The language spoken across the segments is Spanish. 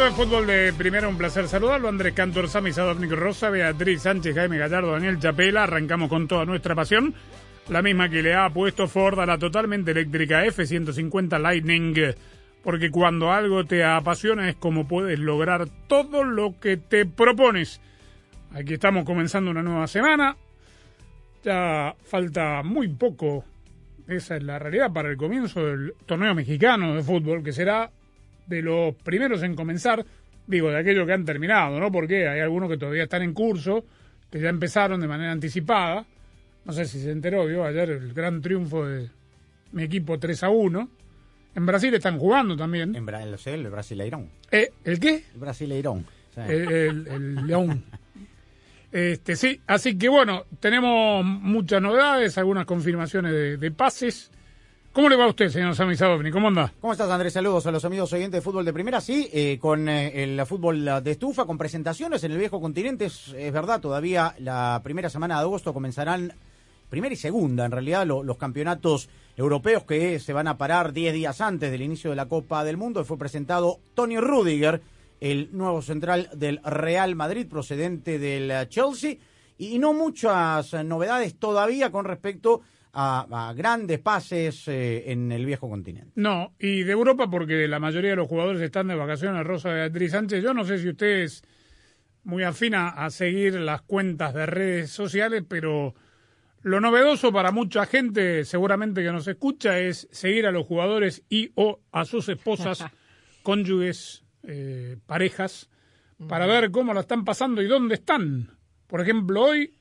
Esto es Fútbol de Primera. Un placer saludarlo. Andrés Cantor, Sami Sadovnik Rosa, Beatriz Sánchez, Jaime Gallardo, Daniel Chapela. Arrancamos con toda nuestra pasión. La misma que le ha puesto Ford a la totalmente eléctrica F-150 Lightning. Porque cuando algo te apasiona es como puedes lograr todo lo que te propones. Aquí estamos comenzando una nueva semana. Ya falta muy poco. Esa es la realidad para el comienzo del torneo mexicano de fútbol, que será de los primeros en comenzar, digo, de aquellos que han terminado, ¿no? Porque hay algunos que todavía están en curso, que ya empezaron de manera anticipada. No sé si se enteró, vio ayer el gran triunfo de mi equipo 3 a 1. En Brasil están jugando también. En Bra- lo sé, el Brasileirón. Eh, ¿El qué? El Brasileirón. Sí. El, el- el León. Este, sí, así que bueno, tenemos muchas novedades, algunas confirmaciones de, de pases. ¿Cómo le va a usted, señor Sami? ¿Cómo anda? ¿Cómo estás, Andrés? Saludos a los amigos oyentes de fútbol de primera. Sí, eh, con eh, el fútbol de estufa, con presentaciones en el viejo continente. Es, verdad, todavía la primera semana de agosto comenzarán, primera y segunda, en realidad, lo- los campeonatos europeos que se van a parar 10 días antes del inicio de la Copa del Mundo. Fue presentado Tony Rudiger, el nuevo central del Real Madrid, procedente del Chelsea. Y no muchas novedades todavía con respecto a grandes pases eh, en el viejo continente. No, y de Europa porque la mayoría de los jugadores están de vacaciones, Rosa Beatriz Sánchez. Yo no sé si usted es muy afina a seguir las cuentas de redes sociales, pero lo novedoso para mucha gente, seguramente que nos escucha, es seguir a los jugadores y o a sus esposas, cónyuges, eh, parejas, para ver cómo la están pasando y dónde están. Por ejemplo, hoy,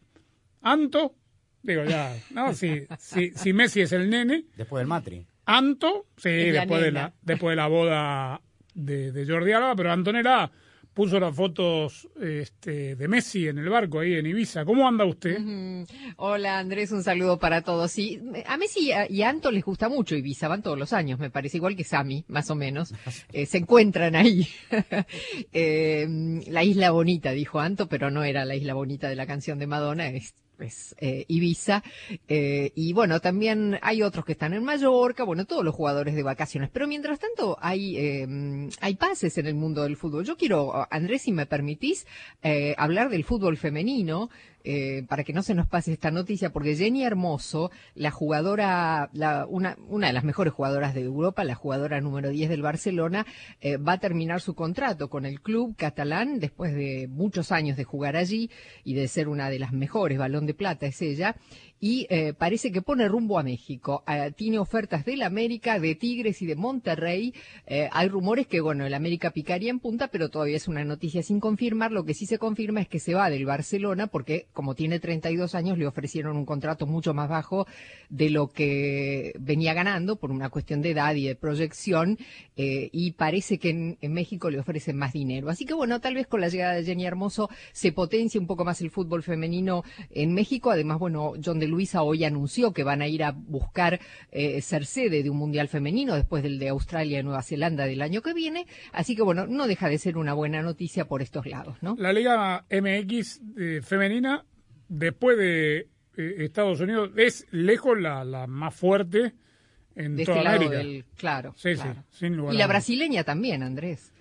Anto, digo ya, ¿no? Si, si, si Messi es el nene, Después del Matri. Anto, sí, después de, la, después de la boda de, de Jordi Alba, pero Antonella puso las fotos este, de Messi en el barco ahí en Ibiza. ¿Cómo anda usted? Hola Andrés, un saludo para todos. Sí, a Messi y a- y a Anto les gusta mucho Ibiza, van todos los años, me parece, igual que Sami, más o menos. Eh, se encuentran ahí. Eh, la isla bonita, dijo Anto, pero no era la isla bonita de la canción de Madonna, es, es, eh, Ibiza. Eh, y bueno, también hay otros que están en Mallorca, bueno, todos los jugadores de vacaciones. Pero mientras tanto hay, eh, hay pases en el mundo del fútbol. Yo quiero, Andrés, si me permitís, eh, hablar del fútbol femenino eh, para que no se nos pase esta noticia, porque Jenny Hermoso, la jugadora, la, una, una de las mejores jugadoras de Europa, la jugadora número 10 del Barcelona, eh, va a terminar su contrato con el club catalán después de muchos años de jugar allí y de ser una de las mejores, balón de plata es ella, y eh, parece que pone rumbo a México. Eh, tiene ofertas del América, de Tigres y de Monterrey. Eh, hay rumores que, bueno, el América picaría en punta, pero todavía es una noticia sin confirmar. Lo que sí se confirma es que se va del Barcelona porque, como tiene 32 años, le ofrecieron un contrato mucho más bajo de lo que venía ganando por una cuestión de edad y de proyección. eh, y parece que en, en México le ofrecen más dinero. Así que, bueno, tal vez con la llegada de Jenny Hermoso se potencie un poco más el fútbol femenino en México. Además, bueno, John de Luisa hoy anunció que van a ir a buscar eh, ser sede de un mundial femenino después del de Australia y Nueva Zelanda del año que viene. Así que bueno, no deja de ser una buena noticia por estos lados, ¿no? La Liga MX eh, femenina, después de eh, Estados Unidos, es lejos la, la más fuerte en De toda este lado América. del, claro. Sí, claro. sí, sin lugar Y la brasileña también, Andrés.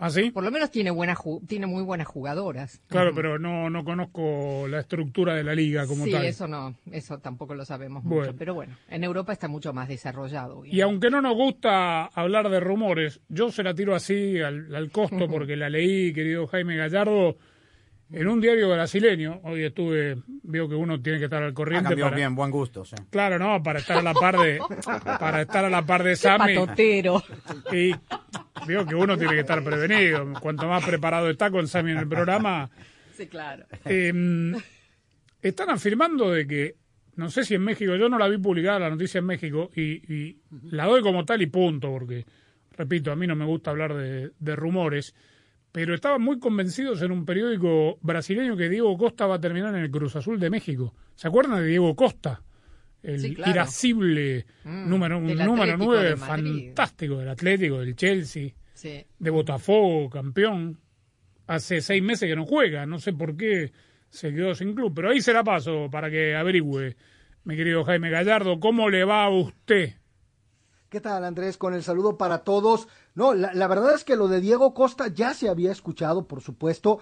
¿Ah, sí? Por lo menos tiene buena tiene muy buenas jugadoras. Claro, pero no, no conozco la estructura de la liga como sí, tal. eso no, eso tampoco lo sabemos Bueno. mucho. Pero bueno, en Europa está mucho más desarrollado. Y aunque no nos gusta hablar de rumores, yo se la tiro así al, al costo porque la leí, querido Jaime Gallardo, en un diario brasileño. Hoy estuve veo que uno tiene que estar al corriente para, bien, buen gusto. sí. claro, no, para estar a la par de, para estar a la par de Sammy. patotero. Y veo que uno tiene que estar prevenido. Cuanto más preparado está con Sammy en el programa, Sí, claro. eh, están afirmando de que, no sé si en México, yo no la vi publicada la noticia en México y, y la doy como tal y punto, porque, repito, a mí no me gusta hablar de, de rumores, pero estaban muy convencidos en un periódico brasileño que Diego Costa va a terminar en el Cruz Azul de México. ¿Se acuerdan de Diego Costa? El Sí, claro. irascible Mm, número, número Atlético 9 de Madrid. fantástico del Atlético, del Chelsea Sí. de Botafogo, campeón. Hace seis meses que no juega, no sé por qué se quedó sin club, pero ahí se la paso para que averigüe, mi querido Jaime Gallardo, ¿cómo le va a usted? ¿Qué tal, Andrés? Con el saludo para todos. No, la, verdad es que lo de Diego Costa ya se había escuchado, por supuesto,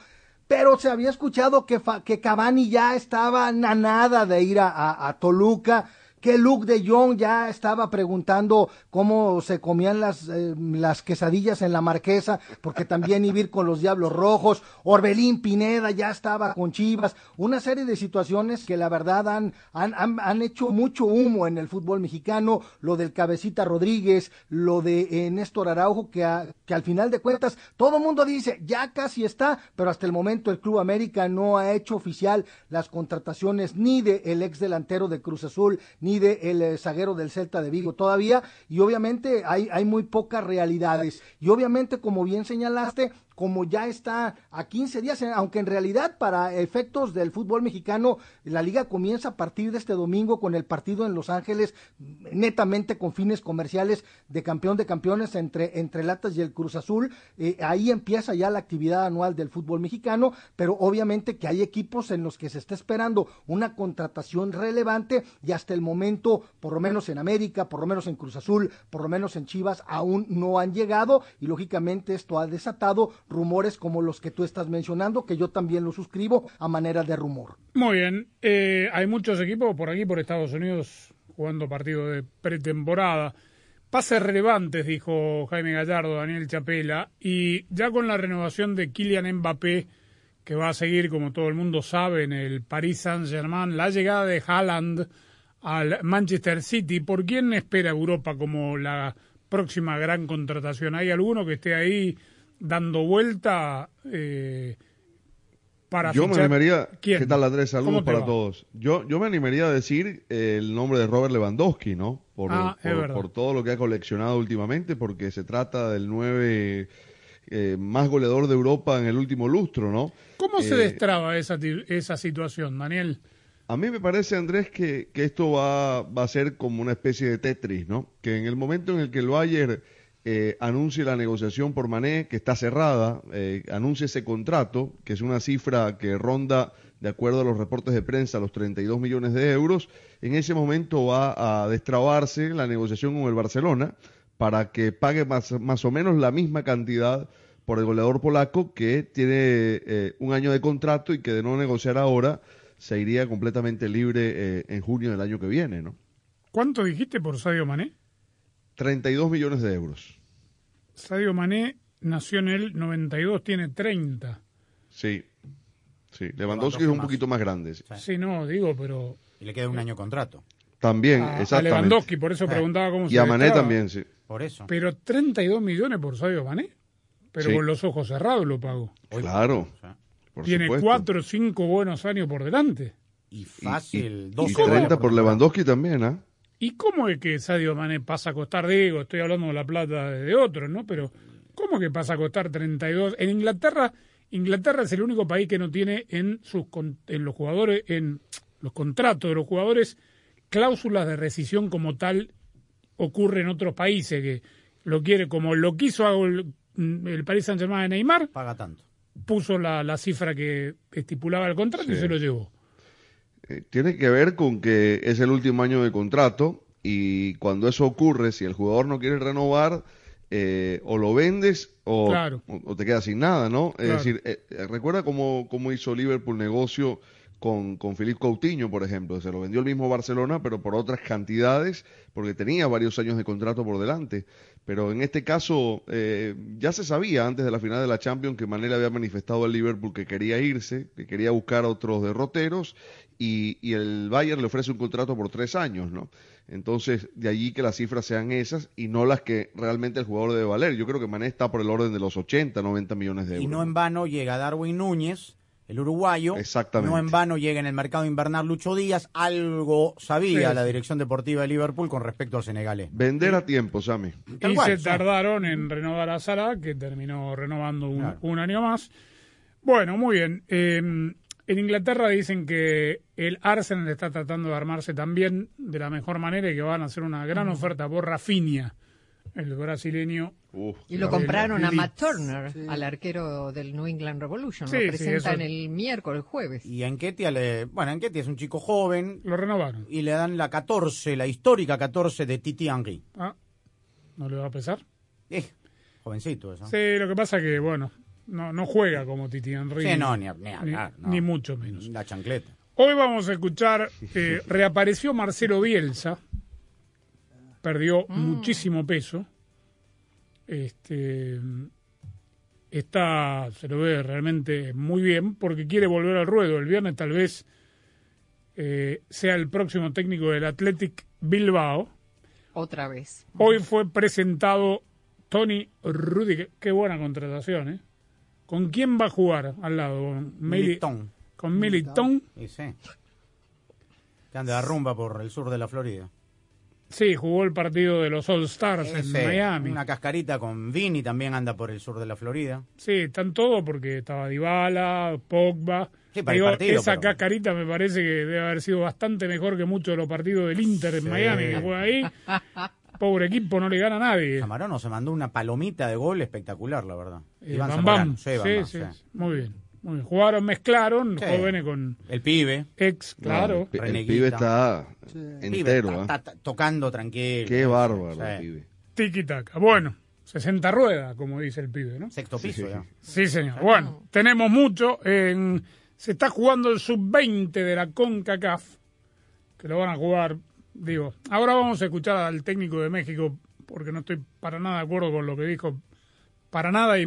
pero se había escuchado que, Fa- que Cavani ya estaba a nada de ir a- a Toluca, que Luke de Jong ya estaba preguntando cómo se comían las, eh, las quesadillas en la marquesa, porque también iba a ir con los Diablos Rojos, Orbelín Pineda ya estaba con Chivas, una serie de situaciones que la verdad han, han, han, han hecho mucho humo en el fútbol mexicano, lo del Cabecita Rodríguez, lo de eh, Néstor Araujo, que, que al final de cuentas todo el mundo dice, ya casi está, pero hasta el momento el Club América no ha hecho oficial las contrataciones ni de el ex delantero de Cruz Azul, ni de el eh, zaguero del Celta de Vigo todavía, y obviamente hay, hay muy pocas realidades. Y obviamente, como bien señalaste, como ya está a 15 días, eh, aunque en realidad para efectos del fútbol mexicano, la liga comienza a partir de este domingo con el partido en Los Ángeles, netamente con fines comerciales de campeón de campeones entre, entre Latas y el Cruz Azul. Eh, ahí empieza ya la actividad anual del fútbol mexicano, pero obviamente que hay equipos en los que se está esperando una contratación relevante y hasta el momento, por lo menos en América, por lo menos en Cruz Azul, por lo menos en Chivas, aún no han llegado y lógicamente esto ha desatado rumores como los que tú estás mencionando, que yo también lo suscribo a manera de rumor. Muy bien, eh, hay muchos equipos por aquí, por Estados Unidos, jugando partidos de pretemporada. Pases relevantes, dijo Jaime Gallardo, Daniel Chapela, y ya con la renovación de Kylian Mbappé, que va a seguir, como todo el mundo sabe, en el Paris Saint-Germain, la llegada de Haaland al Manchester City, ¿por quién espera Europa como la próxima gran contratación? ¿Hay alguno que esté ahí dando vuelta eh, para Yo me fichar? animaría. ¿Quién? ¿Qué tal, Andrés? ¿Cómo Saludos para va? todos. Yo, yo me animaría a decir el nombre de Robert Lewandowski, ¿no? Por, Ah, por, todo lo que ha coleccionado últimamente, porque se trata del nueve eh, más goleador de Europa en el último lustro, ¿no? ¿Cómo se Eh, destraba esa, esa situación, Daniel? A mí me parece, Andrés, que, que esto va, va a ser como una especie de Tetris, ¿no? Que en el momento en el que el Bayern eh, anuncie la negociación por Mané, que está cerrada, eh, anuncie ese contrato, que es una cifra que ronda, de acuerdo a los reportes de prensa, los 32 millones de euros, en ese momento va a destrabarse la negociación con el Barcelona para que pague más, más o menos la misma cantidad por el goleador polaco que tiene eh, un año de contrato y que de no negociar ahora se iría completamente libre en junio del año que viene, ¿no? ¿Cuánto dijiste por Sadio Mané? 32 millones de euros. Sadio Mané nació en el 92, tiene 30. Sí. Sí, Lewandowski es un más. poquito más grande. sí. Sí, no, digo, pero Y le queda un año contrato. También, a, a exactamente. Lewandowski, por eso preguntaba cómo se y a Mané destraba. también, sí. Por eso. Pero 32 millones por Sadio Mané. Pero Sí. con los ojos cerrados lo pago. Claro. O sea, por Tiene supuesto. cuatro o cinco buenos años por delante. y Y- fácil, y, dos y horas 30 por. Lewandowski también, ¿ah? ¿Y cómo es que Sadio Mané pasa a costar, digo, estoy hablando de la plata de otros, ¿no? Pero, ¿cómo que pasa a costar 32? En Inglaterra, Inglaterra es el único país que no tiene en sus con- en los jugadores, en los contratos de los jugadores, cláusulas de rescisión como tal ocurre en otros países que lo quiere, como lo quiso el, el Paris Saint Germain de Neymar, Paga tanto. puso la, la cifra que estipulaba el contrato y se lo llevó. Eh, tiene que ver con que es el último año de contrato y cuando eso ocurre, si el jugador no quiere renovar, eh, o lo vendes o, Claro. o- o te quedas sin nada, ¿no? Es decir, eh, eh, recuerda cómo, cómo hizo Liverpool negocio con, con Filipe Coutinho, por ejemplo. Se lo vendió el mismo Barcelona, pero por otras cantidades, porque tenía varios años de contrato por delante. Pero en este caso, eh, ya se sabía antes de la final de la Champions que Mané le había manifestado al Liverpool que quería irse, que quería buscar otros derroteros, y, y el Bayern le ofrece un contrato por tres años, ¿no? Entonces, de allí que las cifras sean esas y no las que realmente el jugador debe valer. Yo creo que Mané está por el orden de los 80, 90 millones de euros. Y no en vano llega Darwin Núñez, el uruguayo. Exactamente. No en vano llega en el mercado invernal Lucho Díaz. Algo sabía Sí, la dirección deportiva de Liverpool con respecto al senegalés. Vender a tiempo, Sammy. Tal y cual, se sí. tardaron en renovar a Salah, que terminó renovando un, Claro. un año más. Bueno, muy bien. Eh, en Inglaterra dicen que el Arsenal está tratando de armarse también de la mejor manera y que van a hacer una gran oferta por Rafinha, el brasileño. Uf, Y lo compraron a. Matt Turner, al arquero del New England Revolution. Sí, lo sí, presentan eso- el miércoles, jueves. Y a Enquetia le. Bueno, Enquetia es un chico joven Lo renovaron. y le dan la 14, la histórica 14 de Titi Henry. Ah, ¿no le va a pesar? Eh, jovencito eso. Sí, lo que pasa que, bueno, no, no juega como Titi Henry. Sí, no, ni, ni hablar, no. ni mucho menos. La chancleta. Hoy vamos a escuchar, eh, reapareció Marcelo Bielsa, perdió muchísimo peso, este, está, se lo ve realmente muy bien, porque quiere volver al ruedo. El viernes tal vez eh, sea el próximo técnico del Athletic Bilbao. Otra vez. Hoy fue presentado Tony Rudiger, qué buena contratación, ¿eh? ¿Con quién va a jugar al lado? ¿Con Militón. Con Militón. Y sí. Que anda de rumba por el sur de la Florida. Sí, jugó el partido de los All Stars en Miami. Una cascarita con Vini también anda por el sur de la Florida. Sí, están todos porque estaba Dybala, Pogba. Sí, para el Digo, partido, esa pero- cascarita me parece que debe haber sido bastante mejor que muchos de los partidos del Inter en Sí. Miami que juega ahí. Pobre equipo, no le gana a nadie. Camarón se mandó una palomita de gol espectacular, la verdad. Eh, Iván Bam. Bam. Sí, Sí, Bam Bam, sí, sí. Muy bien. Muy bien. Jugaron, mezclaron, Sí. jóvenes con El pibe. ex, claro. el, pibe está Pibe, entero, ta- ¿ah? ta- ta- tocando tranquilo. Qué bárbaro Sí. el pibe. Tiki-taka. Bueno, 60 ruedas, como dice el pibe, ¿no? Sexto piso ya. Sí, señor. Bueno, tenemos mucho. En- se está jugando el sub-20 de la CONCACAF, que lo van a jugar, digo. Ahora vamos a escuchar al técnico de México, porque no estoy para nada de acuerdo con lo que dijo, para nada, y,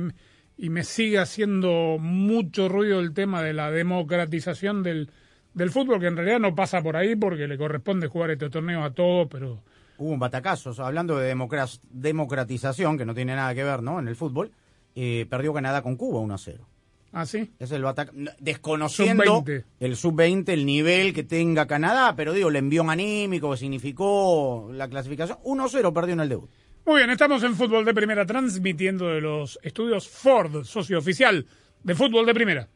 y me sigue haciendo mucho ruido el tema de la democratización del, del fútbol, que en realidad no pasa por ahí, porque le corresponde jugar este torneo a todos, pero... Hubo un batacazo, hablando de democra- democratización, que no tiene nada que ver, ¿no? En el fútbol, eh, perdió Canadá con Cuba 1 a 0. ¿Ah, sí? Es el bataca- n- desconociendo Sub-20. el sub-20, el nivel que tenga Canadá, pero digo, el envión anímico que significó la clasificación. 1-0 perdió en el debut. Muy bien, estamos en Fútbol de Primera transmitiendo de los estudios Ford, socio oficial de Fútbol de Primera.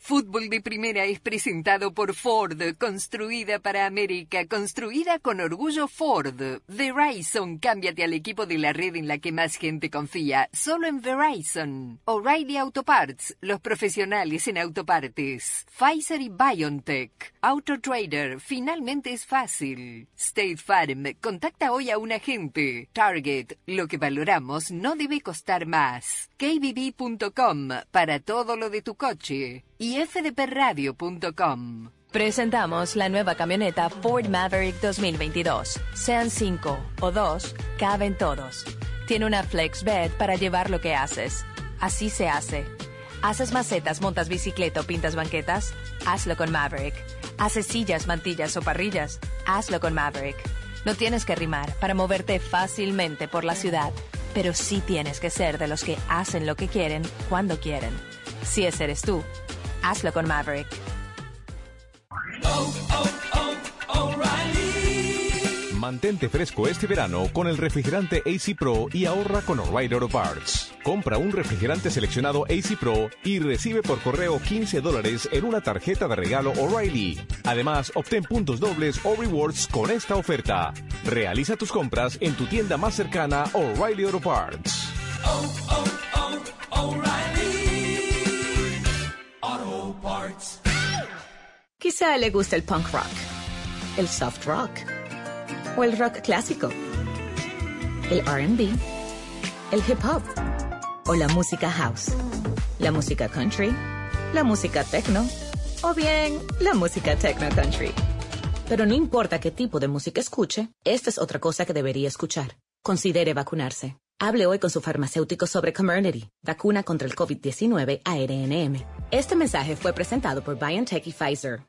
Fútbol de Primera es presentado por Ford, construida para América, construida con orgullo Ford. Verizon, cámbiate al equipo de la red en la que más gente confía, solo en Verizon. O'Reilly Auto Parts, los profesionales en autopartes. Pfizer y BioNTech. AutoTrader, finalmente es fácil. State Farm, contacta hoy a un agente. Target, lo que valoramos no debe costar más. KBB.com, para todo lo de tu coche. Y fdpradio.com. Presentamos la nueva camioneta Ford Maverick 2022. Sean 5 o 2, caben todos. Tiene una flex bed para llevar lo que haces. Así se hace. ¿Haces macetas, montas bicicleta o pintas banquetas? Hazlo con Maverick. ¿Haces sillas, mantillas o parrillas? Hazlo con Maverick. No tienes que rimar para moverte fácilmente por la ciudad, pero sí tienes que ser de los que hacen lo que quieren cuando quieren. Si ese eres tú, hazlo con Maverick. Mantente fresco este verano con el refrigerante AC Pro y ahorra con O'Reilly Auto Parts. Compra un refrigerante seleccionado AC Pro y recibe por correo 15 dólares en una tarjeta de regalo O'Reilly. Además, obtén puntos dobles o rewards con esta oferta. Realiza tus compras en tu tienda más cercana O'Reilly Auto Parts. Quizá le gusta el punk rock, el soft rock o el rock clásico, el RB, el hip hop o la música house, la música country, la música techno o bien la música techno country. Pero no importa qué tipo de música escuche, esta es otra cosa que debería escuchar. Considere vacunarse. Hable hoy con su farmacéutico sobre Comirnaty, vacuna contra el COVID-19 ARNM. Este mensaje fue presentado por BioNTech y Pfizer.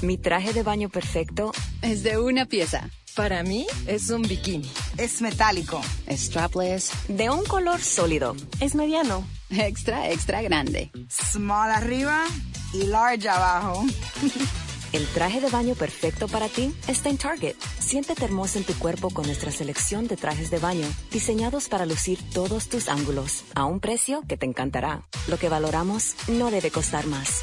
Mi traje de baño perfecto es de una pieza. Para mí es un bikini. Es metálico. Es strapless. De un color sólido. Es mediano. Extra, extra grande. Small arriba y large abajo. El traje de baño perfecto para ti está en Target. Siéntete hermosa en tu cuerpo con nuestra selección de trajes de baño, diseñados para lucir todos tus ángulos, a un precio que te encantará. Lo que valoramos no debe costar más.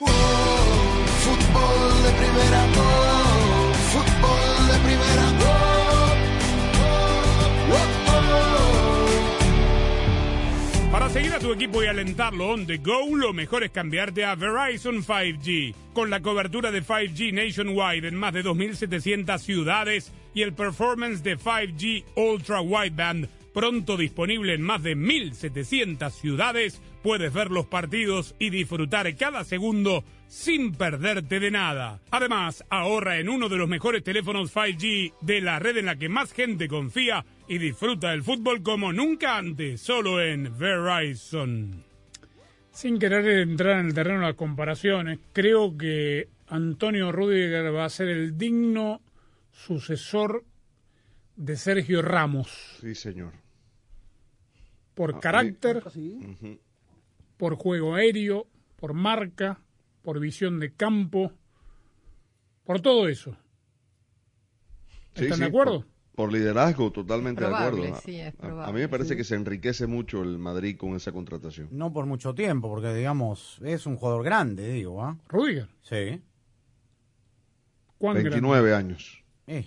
Fútbol de primera, de primera, Para seguir a tu equipo y alentarlo on the go, lo mejor es cambiarte a Verizon 5G. Con la cobertura de 5G nationwide en más de 2.700 ciudades y el performance de 5G Ultra Wideband pronto disponible en más de 1.700 ciudades, puedes ver los partidos y disfrutar cada segundo sin perderte de nada. Además, ahorra en uno de los mejores teléfonos 5G de la red en la que más gente confía y disfruta del fútbol como nunca antes, solo en Verizon. Sin querer entrar en el terreno de las comparaciones, creo que Antonio Rudiger va a ser el digno sucesor de Sergio Ramos. Sí, señor. Por Ah, carácter, Ujú. Por juego aéreo, por marca, por visión de campo, por todo eso. ¿Están sí, de acuerdo? Por, por liderazgo, totalmente Probable, de acuerdo. sí, es A- a, mí me parece sí. que se enriquece mucho el Madrid con esa contratación. No por mucho tiempo, porque digamos, es un jugador grande, digo, ¿ah? Rudiger. Sí. ¿Cuán 29 años. Eh,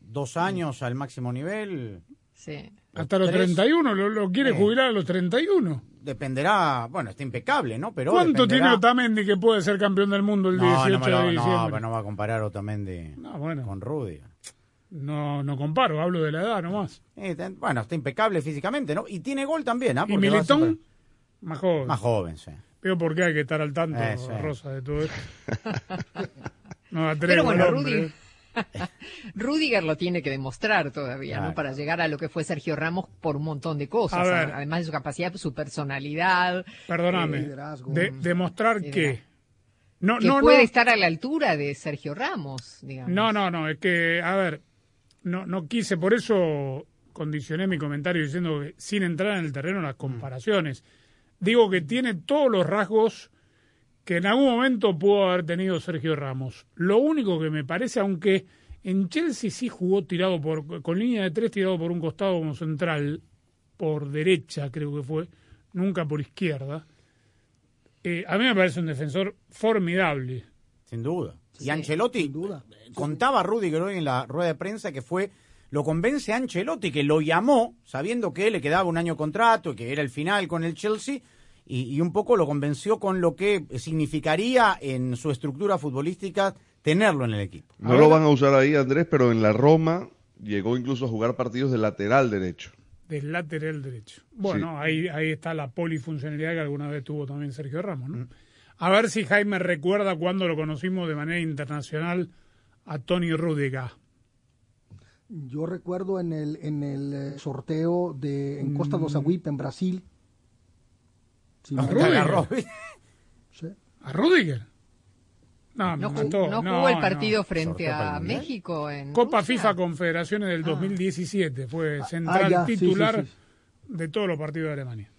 dos años al máximo nivel. Sí. Hasta los Tres. 31, lo, lo quiere Eh. jubilar a los 31. Dependerá, bueno, está impecable, ¿no? Pero ¿Cuánto dependerá- tiene Otamendi que puede ser campeón del mundo el No, 18 no, lo- de no, diciembre? pero no va a comparar Otamendi No, bueno. con Rudiger. No, no comparo, hablo de la edad nomás. Eh, está- bueno, está impecable físicamente, ¿no? Y tiene gol también, ¿ah? ¿Y Militón? Más joven. Más joven, sí. Pero por qué hay que estar al tanto, Eh, sí. Rosa, de todo esto. No da Pero bueno, hombre. Rudiger, lo tiene que demostrar todavía, Claro. ¿no? Para llegar a lo que fue Sergio Ramos por un montón de cosas. A ver. Además de su capacidad, su personalidad. Perdóname. eh, Liderazgo. De- demostrar que... No, que no, puede no. estar a la altura de Sergio Ramos, digamos. No, no, no, es que, a ver, no, no quise, por eso condicioné mi comentario diciendo que sin entrar en el terreno de las comparaciones. Digo que tiene todos los rasgos que en algún momento pudo haber tenido Sergio Ramos. Lo único que me parece, aunque en Chelsea sí jugó tirado por con línea de tres tirado por un costado como central, por derecha creo que fue, nunca por izquierda. Eh, a mí me parece un defensor formidable. Sin duda. Y Ancelotti, contaba Rudiger hoy en la rueda de prensa que fue, lo convence a Ancelotti que lo llamó sabiendo que le quedaba un año de contrato y que era el final con el Chelsea y, y un poco lo convenció con lo que significaría en su estructura futbolística tenerlo en el equipo. No lo van a usar ahí, Andrés, pero en la Roma llegó incluso a jugar partidos de lateral derecho. Del lateral derecho. Bueno, ahí, ahí está la polifuncionalidad que alguna vez tuvo también Sergio Ramos, ¿no? A ver si Jaime recuerda cuando lo conocimos de manera internacional a Tony Rudiger. Yo recuerdo en el, en el eh, sorteo de en Costa do Saguipe, en Brasil. Sí, ¿A Rudiger? ¿A Rudiger? No, me No, ju- mató. no jugó el partido frente a México en Copa Rusia. FIFA Confederaciones del 2017. Fue central ya, sí, sí, titular sí. de todos los partidos de Alemania.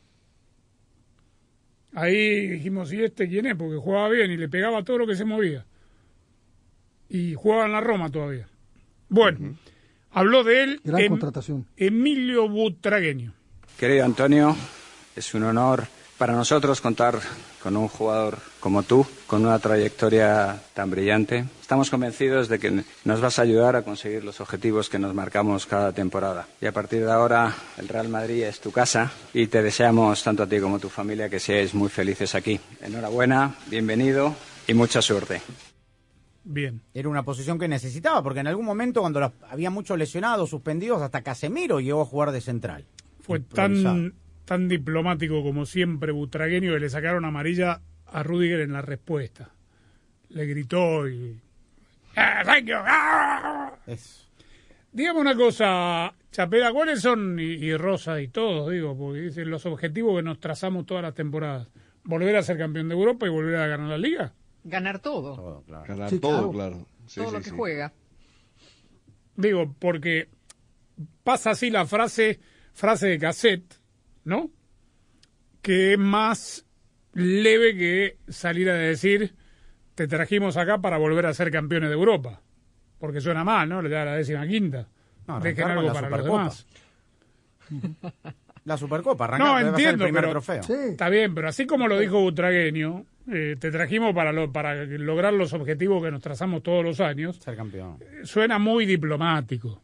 Ahí dijimos, ¿y este quién es? Porque jugaba bien y le pegaba todo lo que se movía. Y jugaba en la Roma todavía. Bueno, habló de él Gran Em- contratación. Emilio Butragueño. Querido Antonio, es un honor para nosotros contar con un jugador como tú, con una trayectoria tan brillante. Estamos convencidos de que nos vas a ayudar a conseguir los objetivos que nos marcamos cada temporada. Y a partir de ahora, el Real Madrid es tu casa y te deseamos, tanto a ti como a tu familia, que seáis muy felices aquí. Enhorabuena, bienvenido y mucha suerte. Bien. Era una posición que necesitaba, porque en algún momento cuando los- había muchos lesionados, suspendidos, hasta Casemiro llegó a jugar de central. Fue tan, tan diplomático como siempre Butragueño que le sacaron amarilla a Rudiger en la respuesta. Le gritó y... "Ah, thank you, ah". Dígame una cosa, Chapela, ¿cuáles son, y, y Rosa y todos, digo, porque dicen los objetivos que nos trazamos todas las temporadas? ¿Volver a ser campeón de Europa y volver a ganar la liga? Ganar todo. Ganar Sí, todo, claro. claro. Sí, todo sí, lo que sí. juega. Digo, porque pasa así la frase, frase de cassette, ¿no? Que es más leve que salir a decir, te trajimos acá para volver a ser campeones de Europa. Porque suena mal, ¿no? Ya la décima quinta. No, Dejen algo la para los Supercopa. demás. La Supercopa, arrancar, No, entiendo, el primer pero trofeo. está bien, pero así como lo dijo Butragueño, eh, te trajimos para, lo- para lograr los objetivos que nos trazamos todos los años. Ser campeón. Suena muy diplomático.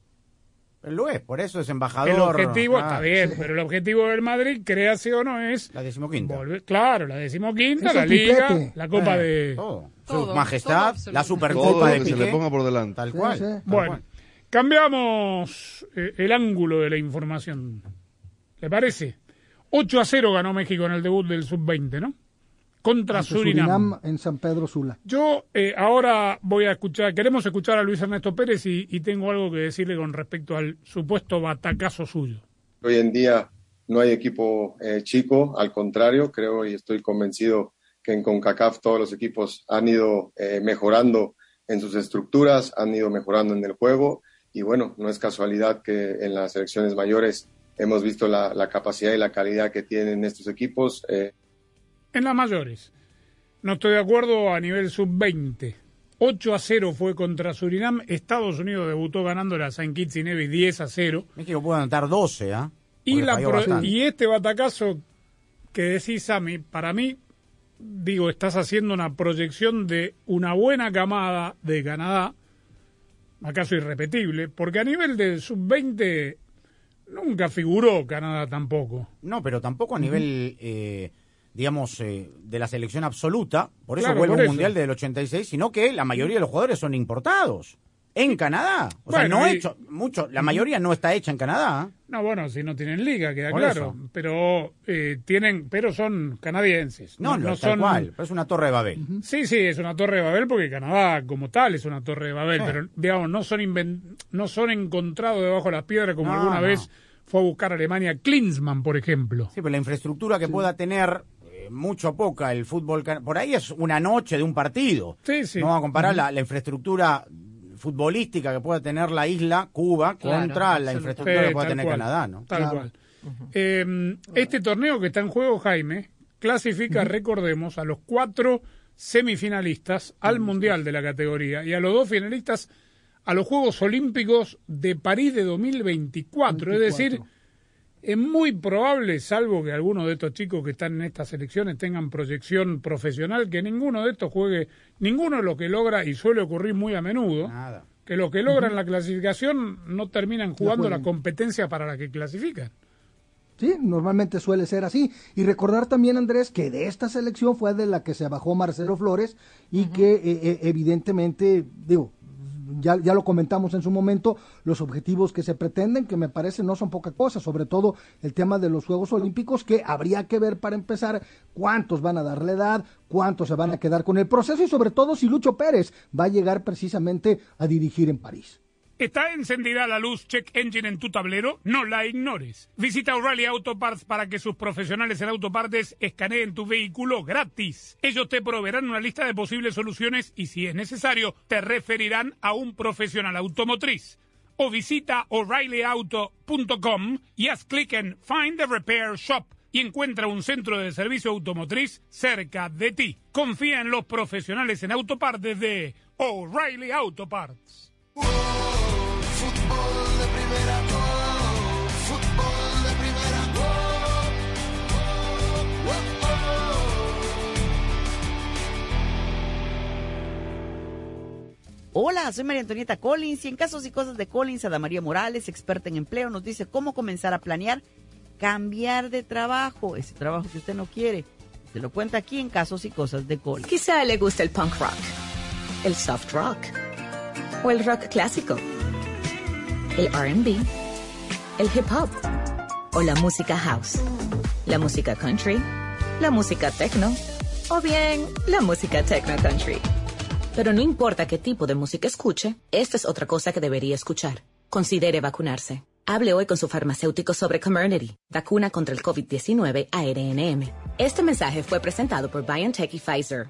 Lo es, por eso es embajador. El objetivo Ah, está bien, sí. pero el objetivo del Madrid, créase o no, es La decimoquinta. volver, claro, la decimoquinta, la liga, la Copa Eh, de todo. Todo, Su majestad, todo la Supercopa de que se le ponga por delante. Tal Sí, cual. sí. tal Bueno, cual. cambiamos eh, el ángulo de la información. ¿Le parece? 8 a 0 ganó México en el debut del sub-20, ¿no? Contra Surinam. Surinam en San Pedro Sula. Yo eh, ahora voy a escuchar, queremos escuchar a Luis Ernesto Pérez y, y tengo algo que decirle con respecto al supuesto batacazo suyo. Hoy en día no hay equipo eh, chico, al contrario, creo y estoy convencido que en CONCACAF todos los equipos han ido eh, mejorando en sus estructuras, han ido mejorando en el juego y bueno, no es casualidad que en las selecciones mayores hemos visto la, la capacidad y la calidad que tienen estos equipos. eh, En las mayores, no estoy de acuerdo a nivel sub-20. 8 a 0 fue contra Surinam. Estados Unidos debutó ganándole a San Kitts y Nevis 10 a 0. México puede anotar 12, ¿ah? Y, la pro- y este batacazo que decís, Sammy, para mí, digo, estás haciendo una proyección de una buena camada de Canadá, acaso irrepetible, porque a nivel del sub-20 nunca figuró Canadá tampoco. No, pero tampoco a nivel, eh, digamos, eh, de la selección absoluta. Por eso Claro, vuelve un mundial del 86, sino que la mayoría de los jugadores son importados. En Canadá. O sea, no y- hecho, mucho, la mayoría no está hecha en Canadá. No, bueno, si no tienen liga, queda Por claro. eso. Pero eh, tienen, pero son canadienses. No, no, tal cual, pero es una torre de Babel. Sí, sí, es una torre de Babel porque Canadá como tal es una torre de Babel, Sí. pero digamos, no son inven- no son encontrados debajo de las piedras como No, alguna no. vez fue a buscar Alemania Klinsmann, por ejemplo. Sí, pero la infraestructura que pueda tener, mucho o poca, el fútbol, por ahí es una noche de un partido. Sí, sí. No vamos a comparar la, la infraestructura futbolística que pueda tener la isla, Cuba, Claro, contra la infraestructura que pueda tener cual, Canadá, ¿no? Tal cual. Eh, este torneo que está en juego, Jaime, clasifica, recordemos, a los cuatro semifinalistas al Mundial de la categoría y a los dos finalistas a los Juegos Olímpicos de París de 2024. Es decir, es muy probable, salvo que algunos de estos chicos que están en estas elecciones tengan proyección profesional, que ninguno de estos juegue, ninguno de los que logra, y suele ocurrir muy a menudo, que los que logran la clasificación no terminan jugando la competencia para la que clasifican. Sí, normalmente suele ser así. Y recordar también, Andrés, que de esta selección fue de la que se bajó Marcelo Flores y que eh, eh, evidentemente, digo, ya, ya lo comentamos en su momento, los objetivos que se pretenden, que me parece no son poca cosa, sobre todo el tema de los Juegos Olímpicos, que habría que ver para empezar cuántos van a darle edad, cuántos se van a quedar con el proceso y sobre todo si Lucho Pérez va a llegar precisamente a dirigir en París. ¿Está encendida la luz Check Engine en tu tablero? No la ignores. Visita O'Reilly Auto Parts para que sus profesionales en autopartes escaneen tu vehículo gratis. Ellos te proveerán una lista de posibles soluciones y si es necesario, te referirán a un profesional automotriz. O visita o'ReillyAuto.com y haz clic en Find the Repair Shop y encuentra un centro de servicio automotriz cerca de ti. Confía en los profesionales en autopartes de O'Reilly Auto Parts. Hola, soy María Antonieta Collins y en casos y cosas de Collins, Ada María Morales, experta en empleo, nos dice cómo comenzar a planear cambiar de trabajo, ese trabajo que usted no quiere. Se lo cuenta aquí en casos y cosas de Collins. Quizá le gusta el punk rock, el soft rock o el rock clásico, el RB, el hip hop o la música house, la música country, la música techno o bien la música techno country. Pero no importa qué tipo de música escuche, esta es otra cosa que debería escuchar. Considere vacunarse. Hable hoy con su farmacéutico sobre Comirnaty, vacuna contra el COVID-19 ARNM. Este mensaje fue presentado por BioNTech y Pfizer.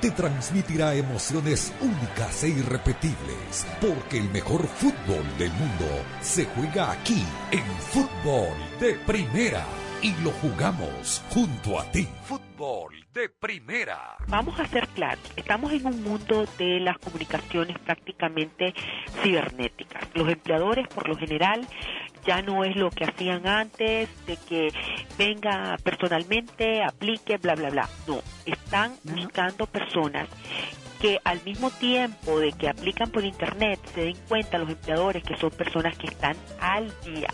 te transmitirá emociones únicas e irrepetibles, porque el mejor fútbol del mundo se juega aquí en fútbol de primera y lo jugamos junto a ti. Fútbol de primera. Vamos a ser claros, estamos en un mundo de las comunicaciones prácticamente cibernéticas. Los empleadores por lo general ya no es lo que hacían antes, de que venga personalmente, aplique, bla, bla, bla. No, están buscando personas que al mismo tiempo de que aplican por internet se den cuenta los empleadores que son personas que están al día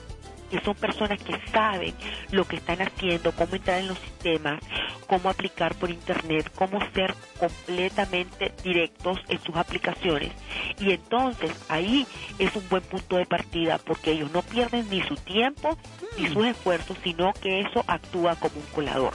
que son personas que saben lo que están haciendo, cómo entrar en los sistemas, cómo aplicar por internet, cómo ser completamente directos en sus aplicaciones. Y entonces ahí es un buen punto de partida porque ellos no pierden ni su tiempo ni sus esfuerzos, sino que eso actúa como un colador.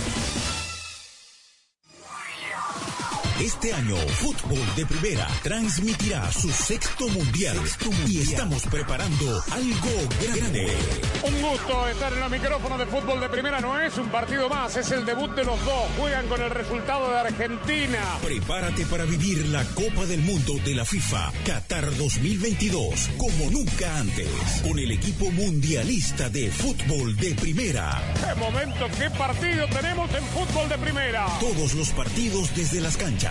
Este año, Fútbol de Primera transmitirá su sexto mundial, y estamos preparando algo grande. Un gusto estar en los micrófonos de Fútbol de Primera. No es un partido más, es el debut de los dos. Juegan con el resultado de Argentina. Prepárate para vivir la Copa del Mundo de la FIFA Qatar 2022 como nunca antes, con el equipo mundialista de Fútbol de Primera. ¡Qué momento, qué partido tenemos en Fútbol de Primera! Todos los partidos desde las canchas,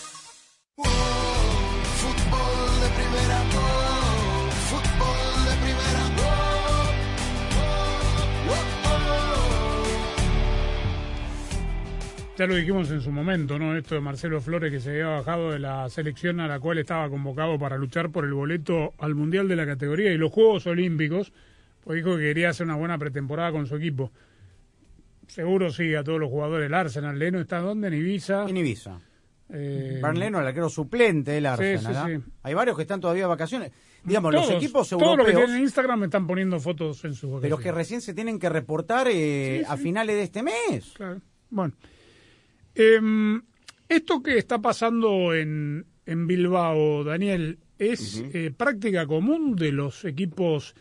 Ya lo dijimos en su momento, ¿no? Esto de Marcelo Flores que se había bajado de la selección a la cual estaba convocado para luchar por el boleto al Mundial de la categoría y los Juegos Olímpicos, pues dijo que quería hacer una buena pretemporada con su equipo. Seguro sí, a todos los jugadores del Arsenal. Leno está dónde? En Ibiza. En Ibiza. Eh, Bernd Leno, el arquero suplente del Arsenal. ¿ah? sí, sí. Hay varios que están todavía de vacaciones. Digamos, todos, los equipos Todos los que europeos, tienen Instagram me están poniendo fotos en sus pero vacaciones. que recién se tienen que reportar eh, a finales de este mes. Claro. Bueno, Em, esto que está pasando en, en Bilbao, Daniel, es eh, práctica común de los equipos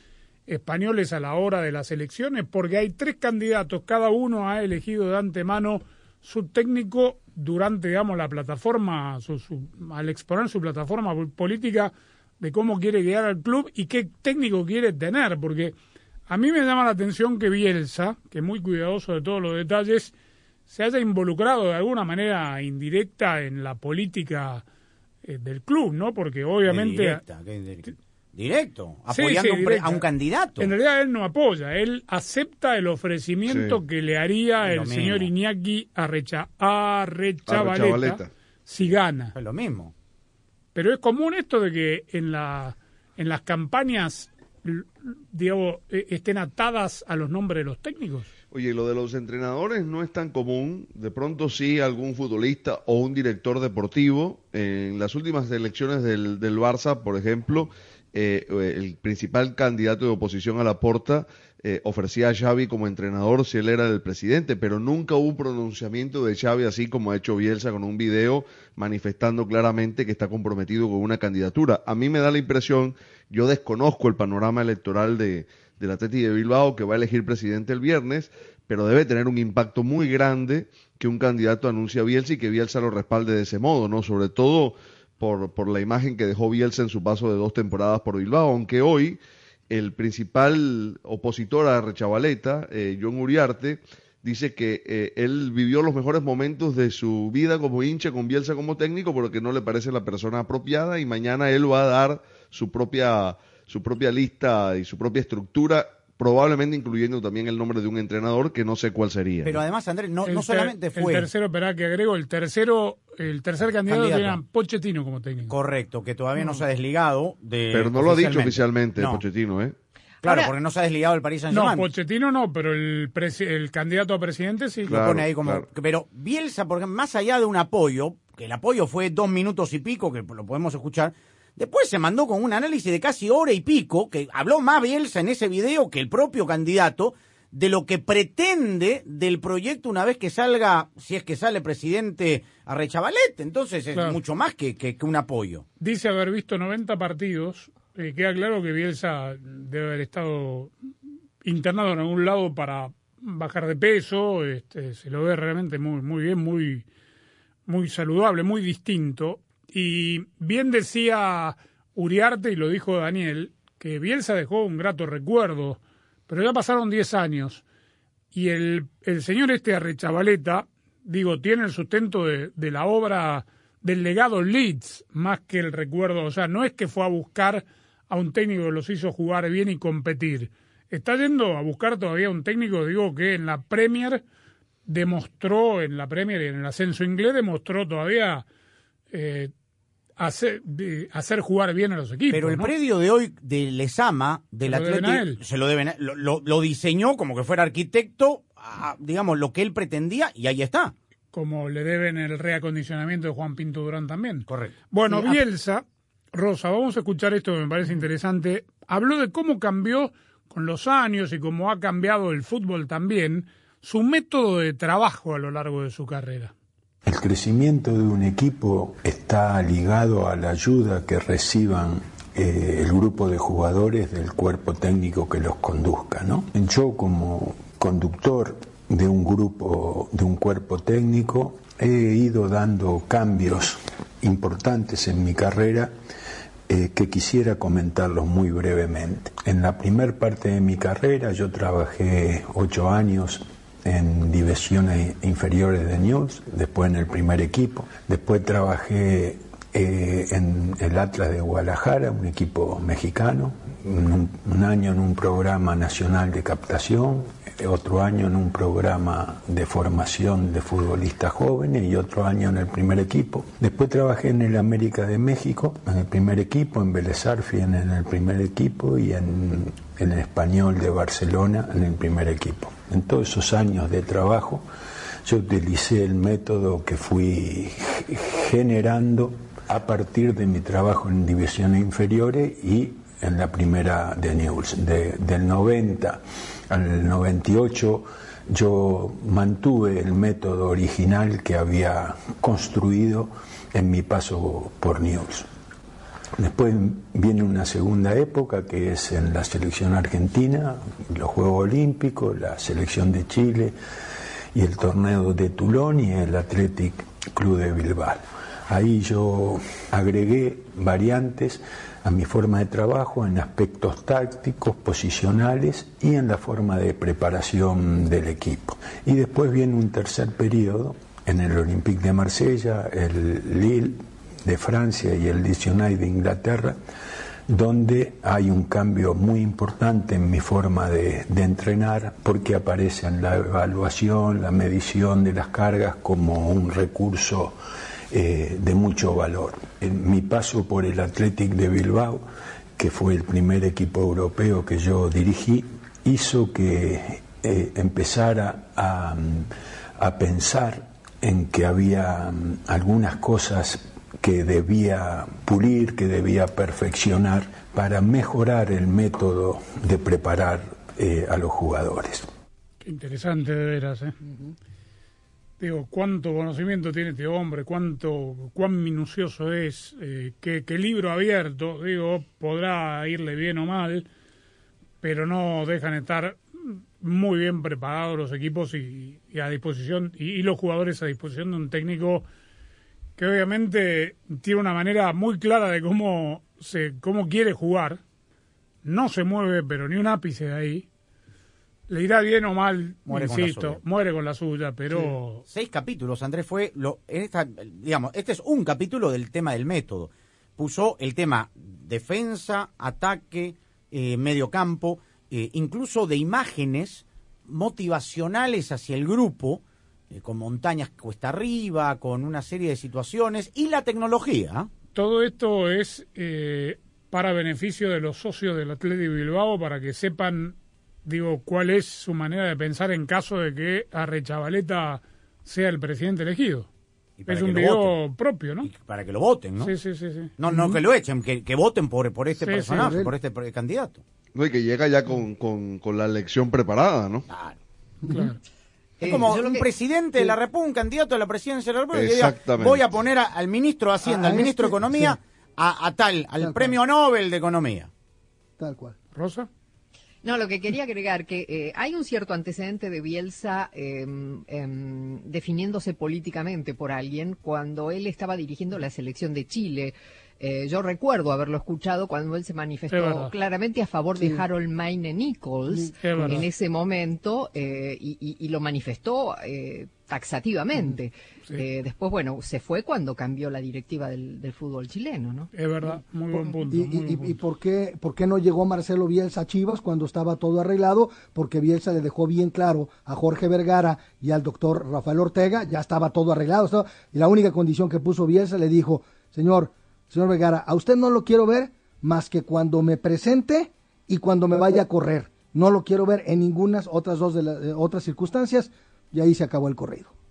españoles a la hora de las elecciones, porque hay tres candidatos, cada uno ha elegido de antemano su técnico durante, digamos, la plataforma, su- su- al exponer su plataforma política de cómo quiere guiar al club y qué técnico quiere tener, porque a mí me llama la atención que Bielsa, que muy cuidadoso de todos los detalles, se haya involucrado de alguna manera indirecta en la política eh, del club, ¿no? Porque obviamente... Directo, apoyando sí, a un candidato. En realidad él no apoya, él acepta el ofrecimiento Sí. que le haría el señor. Iñaki Arrecha, Arrechavaleta Arrechavaleta. si gana. Es lo mismo. Pero es común esto de que en, la, en las campañas, digamos, eh, estén atadas a los nombres de los técnicos. Oye, lo de los entrenadores no es tan común. De pronto sí algún futbolista o un director deportivo. En las últimas elecciones del, del Barça, por ejemplo, eh, el principal candidato de oposición a la porta eh, ofrecía a Xavi como entrenador si él era el presidente, pero nunca hubo un pronunciamiento de Xavi así como ha hecho Bielsa con un video manifestando claramente que está comprometido con una candidatura. A mí me da la impresión, yo desconozco el panorama electoral de, del Atleti de Bilbao que va a elegir presidente el viernes, pero debe tener un impacto muy grande que un candidato anuncie a Bielsa y que Bielsa lo respalde de ese modo, ¿no? Sobre todo por, por la imagen que dejó Bielsa en su paso de dos temporadas por Bilbao, aunque hoy el principal opositor a Rechavaleta, eh, John Uriarte, dice que eh, él vivió los mejores momentos de su vida como hincha con Bielsa como técnico, pero que no le parece la persona apropiada y mañana él va a dar su propia su propia lista y su propia estructura, probablemente incluyendo también el nombre de un entrenador que no sé cuál sería. Pero además, Andrés, no, no solamente fue... El tercero, espera que agrego, el tercero, el tercer candidato, Candidato. era Pochettino como técnico. Correcto, que todavía no se ha desligado de... pero no lo ha dicho oficialmente. No. Pochettino, ¿eh? Claro, Ahora- porque no se ha desligado el Paris No, Saint-Germain. Pochettino no, pero el, el candidato a presidente sí. lo pone ahí como... Pero Bielsa, porque más allá de un apoyo, que el apoyo fue dos minutos y pico, que lo podemos escuchar, después se mandó con un análisis de casi hora y pico, que habló más Bielsa en ese video que el propio candidato, de lo que pretende del proyecto una vez que salga, si es que sale presidente a Rechavalete. Entonces es Claro. mucho más que, que- que un apoyo. Dice haber visto 90 partidos. Eh, queda claro que Bielsa debe haber estado internado en algún lado para bajar de peso. Este, se lo ve realmente muy, muy bien, muy, muy saludable, muy distinto. Y bien decía Uriarte, y lo dijo Daniel, que Bielsa dejó un grato recuerdo, pero ya pasaron 10 años. Y el, el señor este Arrechavaleta, digo, tiene el sustento de, de la obra del legado Leeds, más que el recuerdo. O sea, no es que fue a buscar a un técnico que los hizo jugar bien y competir. Está yendo a buscar todavía un técnico, digo, que en la Premier demostró, en la Premier y en el ascenso inglés, demostró todavía eh, hacer, de- hacer jugar bien a los equipos. Pero el ¿no? predio de hoy de Lesama, del Se lo deben Atlético, a él. se lo deben lo, lo- diseñó como que fuera arquitecto, a, digamos, lo que él pretendía, y ahí está. como le deben el reacondicionamiento de Juan Pinto Durán también. Correcto. Bueno, Bielsa, Rosa, vamos a escuchar esto que me parece interesante. Habló de cómo cambió con los años y cómo ha cambiado el fútbol también su método de trabajo a lo largo de su carrera. El crecimiento de un equipo está ligado a la ayuda que reciban eh, el grupo de jugadores del cuerpo técnico que los conduzca. Yo como conductor de un grupo, de un cuerpo técnico, he ido dando cambios importantes en mi carrera eh, que quisiera comentarlos muy brevemente. En la primer parte de mi carrera yo trabajé ocho años en divisiones inferiores de News, después en el primer equipo, después trabajé eh, en el Atlas de Guadalajara, un equipo mexicano, un, año en un programa nacional de captación, otro año en un programa de formación de futbolistas jóvenes y otro año en el primer equipo. Después trabajé en el América de México, en el primer equipo, en Vélez Arfiel en el primer equipo y en el Español de Barcelona en el primer equipo. En todos esos años de trabajo yo utilicé el método que fui generando a partir de mi trabajo en divisiones inferiores y en la primera de News. De, del 90 al 98 yo mantuve el método original que había construido en mi paso por News. Después viene una segunda época que es en la selección argentina, los Juegos Olímpicos, la selección de Chile y el torneo de Toulon y el Athletic Club de Bilbao. Ahí yo agregué variantes a mi forma de trabajo en aspectos tácticos, posicionales y en la forma de preparación del equipo. Y después viene un tercer periodo en el Olympique de Marsella, el Lille de Francia y el United de Inglaterra, donde hay un cambio muy importante en mi forma de, entrenar porque aparecen la evaluación, la medición de las cargas como un recurso eh, de mucho valor. En mi paso por el Athletic de Bilbao, que fue el primer equipo europeo que yo dirigí, hizo que eh, empezara a, a, pensar en que había um, algunas cosas que debía pulir, que debía perfeccionar para mejorar el método de preparar eh, a los jugadores. Qué interesante de veras, ¿eh? Uh -huh. Digo, cuánto conocimiento tiene este hombre, cuánto, cuán minucioso es, eh, qué, qué libro abierto, digo, podrá irle bien o mal, pero no dejan estar muy bien preparados los equipos y, y a disposición, y, y, los jugadores a disposición de un técnico que obviamente tiene una manera muy clara de cómo, se, cómo quiere jugar, no se mueve pero ni un ápice de ahí, le irá bien o mal, muere insisto, con muere con la suya, pero... Sí. Seis capítulos, Andrés, fue, lo, en esta, digamos, este es un capítulo del tema del método. Puso el tema defensa, ataque, eh, medio campo, eh, incluso de imágenes motivacionales hacia el grupo, eh, con montañas cuesta arriba, con una serie de situaciones, y la tecnología. Todo esto es para beneficio de los socios del Atlético Bilbao, para que sepan digo, cuál es su manera de pensar en caso de que Arrechavaleta sea el presidente elegido. Es un video propio, ¿no? Y para que lo voten, ¿no? Sí, sí, sí. sí. No, no que lo echen, que, que voten por, por este sí, personaje, sí, por este por el candidato. No, y que llega ya con, con, con la elección preparada, ¿no? Claro. claro. Es como un que, presidente de la República, un candidato a la presidencia de la República, que diga, voy a poner a, al ministro de Hacienda, a, al ministro este, de Economía, a, a, tal, al tal premio cual. Nobel de Economía. Tal cual. ¿Rosa? No, lo que quería agregar que eh, hay un cierto antecedente de Bielsa eh, eh, definiéndose políticamente por alguien cuando él estaba dirigiendo la selección de Chile. Eh, yo recuerdo haberlo escuchado cuando él se manifestó claramente a favor sí. de Harold Mayne Nichols en ese momento eh, y, y, y, lo manifestó eh, taxativamente. Sí. después, bueno, se fue cuando cambió la directiva del, del fútbol chileno, ¿no? Es verdad, muy buen punto. ¿Y, muy buen punto. y por, qué, por qué no llegó Marcelo Bielsa a Chivas cuando estaba todo arreglado? Porque Bielsa le dejó bien claro a Jorge Vergara y al doctor Rafael Ortega, ya estaba todo arreglado. Estaba, y la única condición que puso Bielsa le dijo, señor, Señor Vergara, a usted no lo quiero ver más que cuando me presente y cuando me vaya a correr. No lo quiero ver en ninguna otras dos de las otras circunstancias y ahí se acabó el corrido.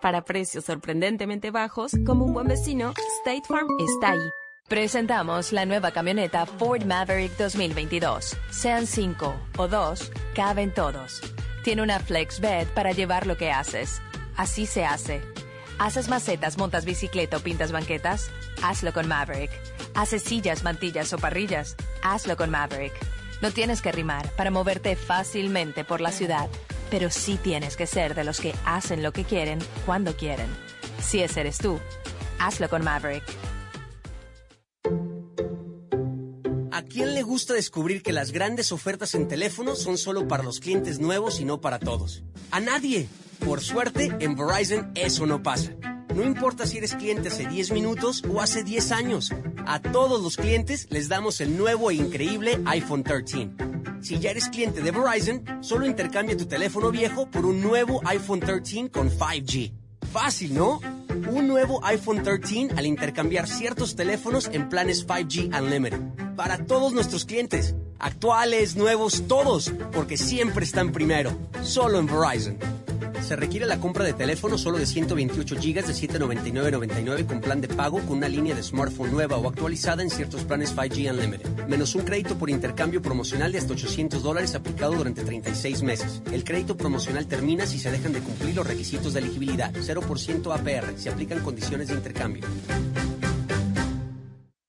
Para precios sorprendentemente bajos, como un buen vecino, State Farm está ahí. Presentamos la nueva camioneta Ford Maverick 2022. Sean 5 o 2, caben todos. Tiene una flex bed para llevar lo que haces. Así se hace. ¿Haces macetas, montas bicicleta o pintas banquetas? Hazlo con Maverick. ¿Haces sillas, mantillas o parrillas? Hazlo con Maverick. No tienes que rimar para moverte fácilmente por la ciudad, pero sí tienes que ser de los que hacen lo que quieren cuando quieren. Si ese eres tú, hazlo con Maverick. ¿A quién le gusta descubrir que las grandes ofertas en teléfono son solo para los clientes nuevos y no para todos? A nadie. Por suerte, en Verizon eso no pasa. No importa si eres cliente hace 10 minutos o hace 10 años. A todos los clientes les damos el nuevo e increíble iPhone 13. Si ya eres cliente de Verizon, solo intercambia tu teléfono viejo por un nuevo iPhone 13 con 5G. Fácil, ¿no? Un nuevo iPhone 13 al intercambiar ciertos teléfonos en planes 5G Unlimited. Para todos nuestros clientes. Actuales, nuevos, todos. Porque siempre están primero. Solo en Verizon. Se requiere la compra de teléfono solo de 128 GB de 799.99 con plan de pago con una línea de smartphone nueva o actualizada en ciertos planes 5G Unlimited. Menos un crédito por intercambio promocional de hasta 800 dólares aplicado durante 36 meses. El crédito promocional termina si se dejan de cumplir los requisitos de elegibilidad. 0% APR. Se aplican condiciones de intercambio.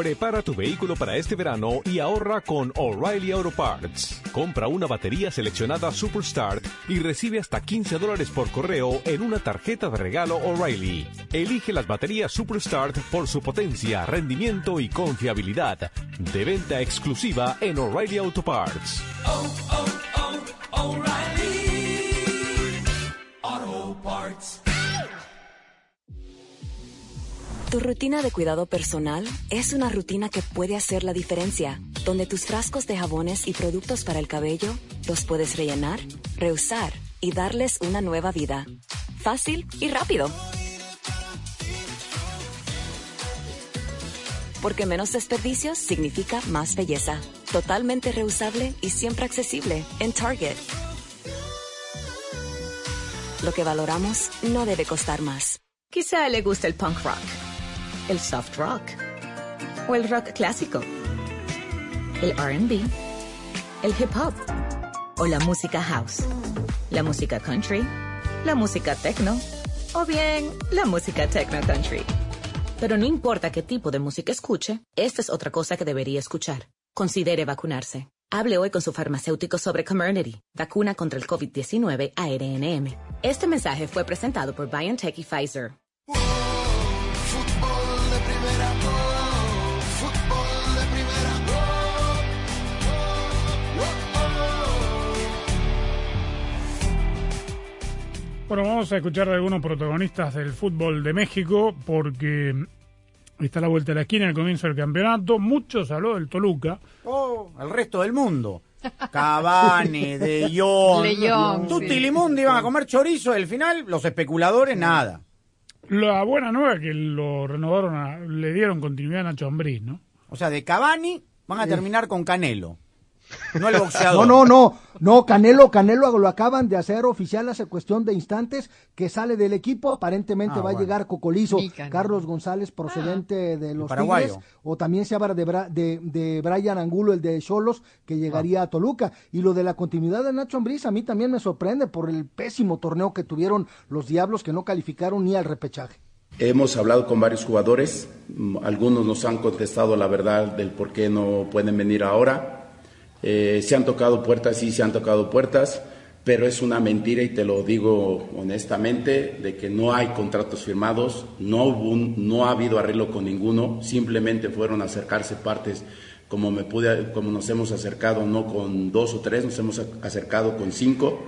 Prepara tu vehículo para este verano y ahorra con O'Reilly Auto Parts. Compra una batería seleccionada Superstart y recibe hasta 15 dólares por correo en una tarjeta de regalo O'Reilly. Elige las baterías Superstart por su potencia, rendimiento y confiabilidad. De venta exclusiva en O'Reilly Auto Parts. Auto Parts. Tu rutina de cuidado personal es una rutina que puede hacer la diferencia, donde tus frascos de jabones y productos para el cabello los puedes rellenar, reusar y darles una nueva vida. Fácil y rápido. Porque menos desperdicios significa más belleza. Totalmente reusable y siempre accesible en Target. Lo que valoramos no debe costar más. Quizá le guste el punk rock, el soft rock o el rock clásico, el RB, el hip hop o la música house, la música country, la música techno o bien la música techno country. Pero no importa qué tipo de música escuche, esta es otra cosa que debería escuchar. Considere vacunarse. Hable hoy con su farmacéutico sobre Comirnaty, vacuna contra el COVID-19 ARNM. Este mensaje fue presentado por BioNTech y Pfizer. Bueno, vamos a escuchar a algunos protagonistas del fútbol de México porque está a la vuelta de la esquina el comienzo del campeonato. Muchos habló del Toluca. Oh, el resto del mundo. Cavani, De Jong, De Jong, Tutti sí. Limundi iban a comer chorizo, al final los especuladores nada. La buena nueva es que lo renovaron, a- le dieron continuidad a Nacho Ambriz, ¿no? O sea, de Cavani van a terminar con Canelo. No el boxeador. No, no, no, no, Canelo, Canelo lo acaban de hacer oficial hace cuestión de instantes que sale del equipo, aparentemente Ah, va a llegar Cocolizo. Carlos González procedente de los. Tigres, o también se habla de, Bra- de, de Brian Angulo, el de Cholos, que llegaría a Toluca. Y lo de la continuidad de Nacho Ambriz a mí también me sorprende por el pésimo torneo que tuvieron los Diablos que no calificaron ni al repechaje. Hemos hablado con varios jugadores, mm, algunos nos han contestado la verdad del por qué no pueden venir ahora. Eh, se han tocado puertas, sí, se han tocado puertas, pero es una mentira y te lo digo honestamente, de que no hay contratos firmados, no, hubo un- no ha habido arreglo con ninguno, simplemente fueron a acercarse partes como, me pude, como nos hemos acercado, no con dos o tres, nos hemos ac- acercado con cinco.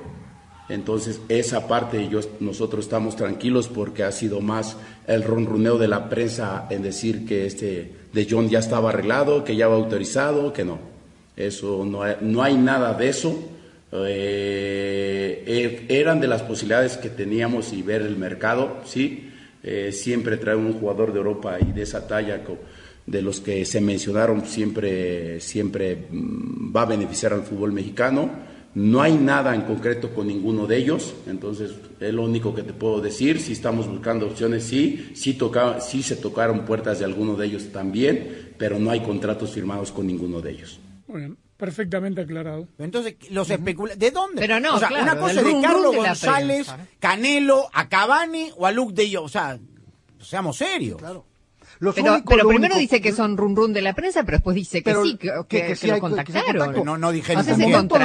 Entonces, esa parte nosotros estamos tranquilos porque ha sido más el ronroneo de la prensa en decir que este de John ya estaba arreglado, que ya va autorizado, que no. Eso no hay, no hay nada de eso. Eh, eh, eran de las posibilidades que teníamos y ver el mercado, sí. Eh, siempre traer un jugador de Europa y de esa talla de los que se mencionaron siempre siempre mm, va a beneficiar al fútbol mexicano. No hay nada en concreto con ninguno de ellos, entonces es lo único que te puedo decir. Si estamos buscando opciones, sí, sí, toca, sí se tocaron puertas de alguno de ellos también, pero no hay contratos firmados con ninguno de ellos. Muy bien, perfectamente aclarado. Entonces, los especula ¿De dónde? Pero no, o sea, claro, una cosa es de Carlos González, prensa. Canelo, a Cavani o a Luke de Jong. O sea, seamos serios. Claro. Los Pero, únicos- pero lo primero único- dice que son run run de la prensa, pero después dice que Pero sí, que, que- que- que sí que lo hay- contactaron. No, no dijeron Hasta se lo único,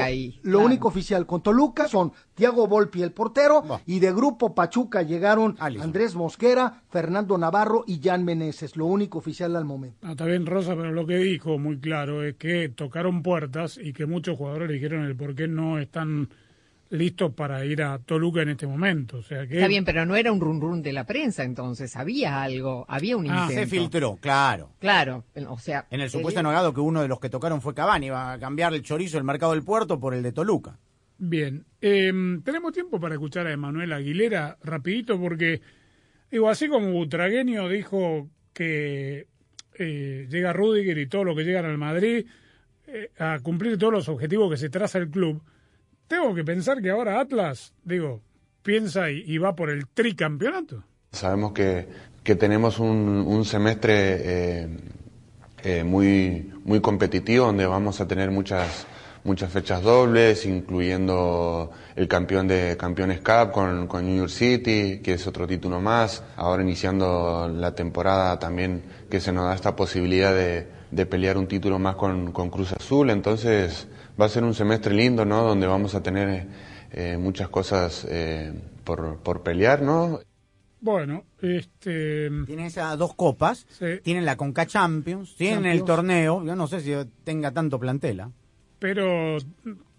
ahí. lo claro. único oficial con Toluca son Tiago Volpi, el portero, y de Grupo Pachuca llegaron Andrés Mosquera, Fernando Navarro y Jan Meneses. Lo único oficial al momento. Ah, está bien, Rosa, pero lo que dijo muy claro es que tocaron puertas y que muchos jugadores dijeron el por qué no están listos para ir a Toluca en este momento. O sea que Está bien, pero no era un run run de la prensa entonces, había algo, había un Ah, intento. se filtró, claro. Claro, o sea... En el supuesto negado que uno de los que tocaron fue Cavani, iba a cambiar el chorizo del mercado del puerto por el de Toluca. Bien, eh, tenemos tiempo para escuchar a Emanuel Aguilera rapidito porque, digo, así como Butragueño dijo que eh, llega Rudiger y todo lo que llegan al Madrid eh, a cumplir todos los objetivos que se traza el club, tengo que pensar que ahora Atlas, digo, piensa y, va por el tricampeonato. Sabemos que, que tenemos un, un semestre eh, eh, muy, muy competitivo donde vamos a tener muchas, muchas fechas dobles, incluyendo el campeón de Campeones Cup con, con New York City, que es otro título más. Ahora iniciando la temporada también que se nos da esta posibilidad de, de pelear un título más con, con Cruz Azul. Entonces va a ser un semestre lindo, ¿no? Donde vamos a tener eh, muchas cosas eh, por, por pelear, ¿no? Bueno, este... Tienen esas dos copas, tienen la Conca Champions, tienen el torneo. Yo no sé si tenga tanto plantela. Pero,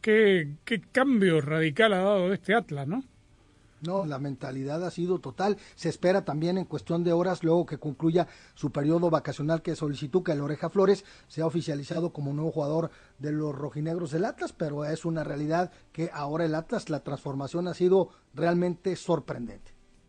¿qué, qué cambio radical ha dado este Atlas, no? No, la mentalidad ha sido total. Se espera también en cuestión de horas, luego que concluya su periodo vacacional que solicitó que el Oreja Flores sea oficializado como nuevo jugador de los rojinegros del Atlas, pero es una realidad que ahora el Atlas, la transformación ha sido realmente sorprendente.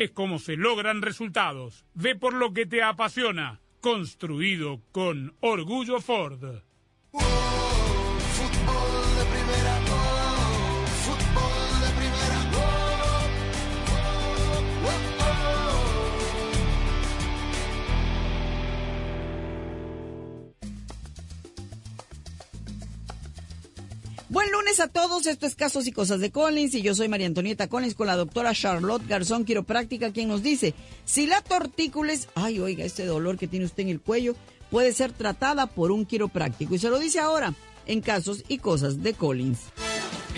es como se logran resultados. Ve por lo que te apasiona. Construido con orgullo Ford. Buen lunes a todos, esto es Casos y Cosas de Collins y yo soy María Antonieta Collins con la doctora Charlotte Garzón, quiropráctica, quien nos dice, si la tortícolis, ay oiga, este dolor que tiene usted en el cuello, puede ser tratada por un quiropráctico y se lo dice ahora en Casos y Cosas de Collins.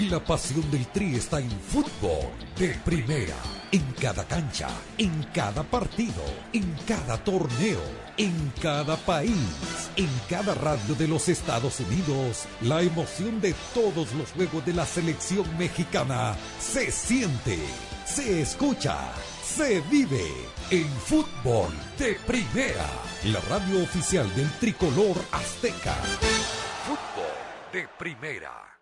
La pasión del Tri está en fútbol de primera. En cada cancha, en cada partido, en cada torneo, en cada país, en cada radio de los Estados Unidos. La emoción de todos los juegos de la selección mexicana se siente, se escucha, se vive en fútbol de primera. La radio oficial del tricolor azteca. Fútbol de primera.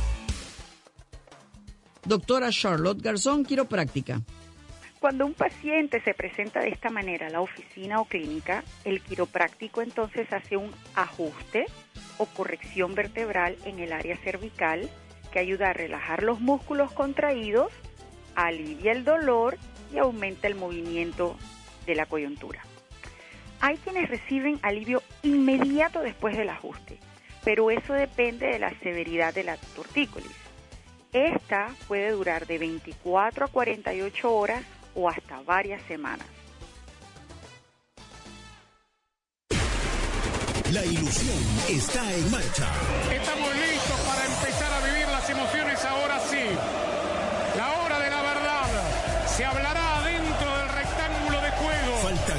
Doctora Charlotte Garzón, quiropráctica. Cuando un paciente se presenta de esta manera a la oficina o clínica, el quiropráctico entonces hace un ajuste o corrección vertebral en el área cervical que ayuda a relajar los músculos contraídos, alivia el dolor y aumenta el movimiento de la coyuntura. Hay quienes reciben alivio inmediato después del ajuste, pero eso depende de la severidad de la tortícolis. Esta puede durar de 24 a 48 horas o hasta varias semanas. La ilusión está en marcha. Estamos listos para empezar a vivir las emociones ahora sí. La hora de la verdad se hablará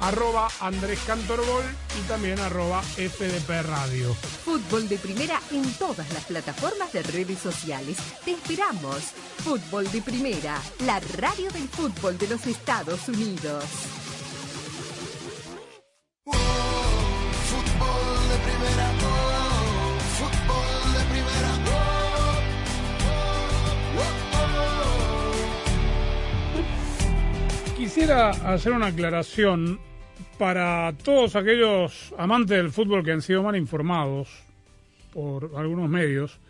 Arroba Andrés Cantorbol y también arroba FDP Radio. Fútbol de Primera en todas las plataformas de redes sociales. Te esperamos. Fútbol de Primera, la radio del fútbol de los Estados Unidos. Fútbol de primera, oh, fútbol de primera. Quisiera hacer una aclaración para todos aquellos amantes del fútbol que han sido mal informados por algunos medios,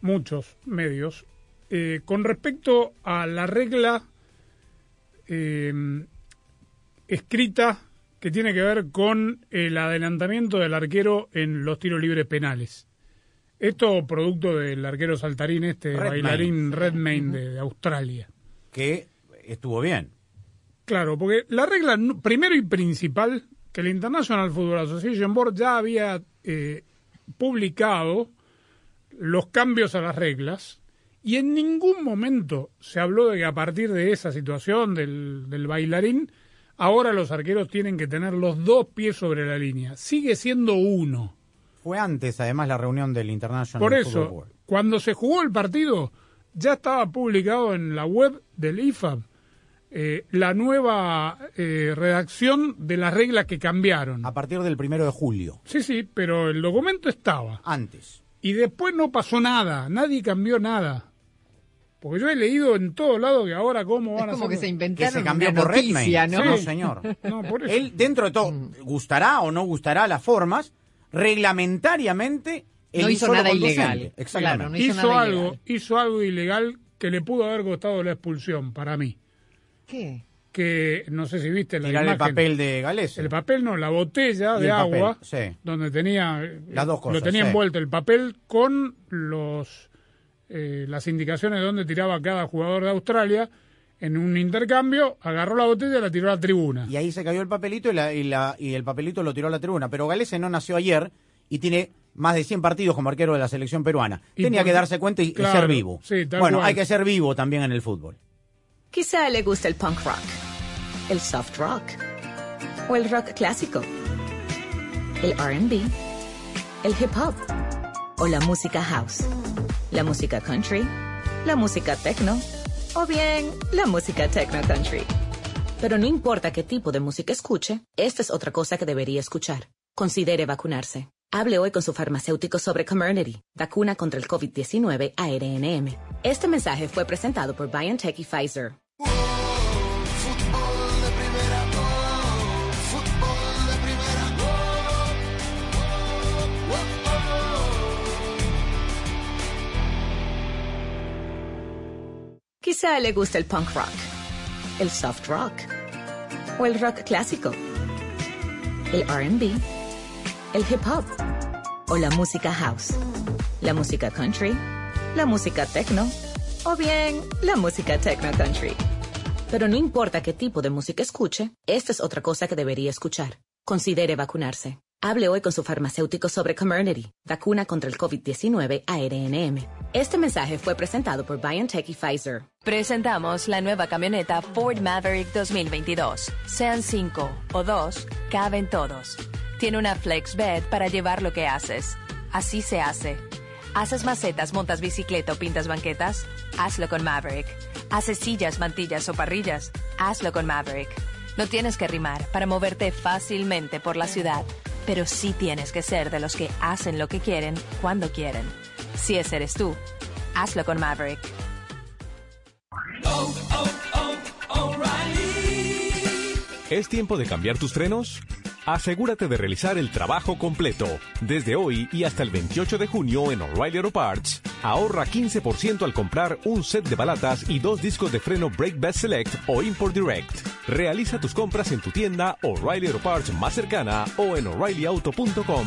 muchos medios, eh, con respecto a la regla eh, escrita que tiene que ver con el adelantamiento del arquero en los tiros libres penales. Esto producto del arquero saltarín este, bailarín Redmayne de, de Australia. Que estuvo bien. Claro, porque la regla, primero y principal, que el International Football Association Board ya había eh, publicado los cambios a las reglas y en ningún momento se habló de que a partir de esa situación del, del bailarín, ahora los arqueros tienen que tener los dos pies sobre la línea. Sigue siendo uno. Fue antes, además, la reunión del International Por Football eso, Board. cuando se jugó el partido, ya estaba publicado en la web del IFAB eh, la nueva eh, redacción de las reglas que cambiaron. A partir del primero de julio. Sí, sí, pero el documento estaba. Antes. Y después no pasó nada, nadie cambió nada. Porque yo he leído en todos lados que ahora cómo van Es como a que hacer- se Que inventaron se cambió una por noticia. ¿no? No, señor. No, por eso. Él, dentro de todo, gustará o no gustará las formas, reglamentariamente, él No hizo nada ilegal. Exactamente. Claro, no hizo hizo nada algo, ilegal. hizo algo ilegal que le pudo haber costado la expulsión para mí. ¿Qué? Que no sé si viste la Tirar el papel de Galés. El papel no, la botella Y de papel, agua, sí. donde tenía Las dos cosas, lo tenía sí. envuelto el papel con los eh, las indicaciones de dónde tiraba cada jugador de Australia. En un intercambio, agarró la botella y la tiró a la tribuna. Y ahí se cayó el papelito y, la- y la- y el papelito lo tiró a la tribuna. Pero Galese no nació ayer y tiene más de 100 partidos como arquero de la selección peruana. Tenía que darse cuenta y, Claro, ser vivo. sí, bueno, cual. hay que ser vivo también en el fútbol. Quizá le gusta el punk rock, el soft rock o el rock clásico, el RB, el hip hop o la música house, la música country, la música techno o bien la música techno country. Pero no importa qué tipo de música escuche, esta es otra cosa que debería escuchar. Considere vacunarse. Hable hoy con su farmacéutico sobre Comirnaty, vacuna contra el COVID-19 ARNM. Este mensaje fue presentado por BioNTech y Pfizer. Quizá le guste el punk rock, el soft rock o el rock clásico, el RB, el hip hop o la música house, la música country, la música techno o bien la música techno country. Pero no importa qué tipo de música escuche, esta es otra cosa que debería escuchar. Considere vacunarse. Hable hoy con su farmacéutico sobre Comirnaty, vacuna contra el COVID-19 ARNM. Este mensaje fue presentado por BioNTech y Pfizer. Presentamos la nueva camioneta Ford Maverick 2022. Sean cinco o dos, caben todos. Tiene una flex bed para llevar lo que haces. Así se hace. ¿Haces macetas, montas bicicleta o pintas banquetas? Hazlo con Maverick. ¿Haces sillas, mantillas o parrillas? Hazlo con Maverick. No tienes que rimar para moverte fácilmente por la ciudad, pero sí tienes que ser de los que hacen lo que quieren cuando quieren. Si ese eres tú, hazlo con Maverick. ¿Es tiempo de cambiar tus frenos? Asegúrate de realizar el trabajo completo. Desde hoy y hasta el 28 de junio en O'Reilly Auto Parts, ahorra 15% al comprar un set de balatas y dos discos de freno Brake Best Select o Import Direct. Realiza tus compras en tu tienda O'Reilly Auto Parts más cercana o en o'ReillyAuto.com.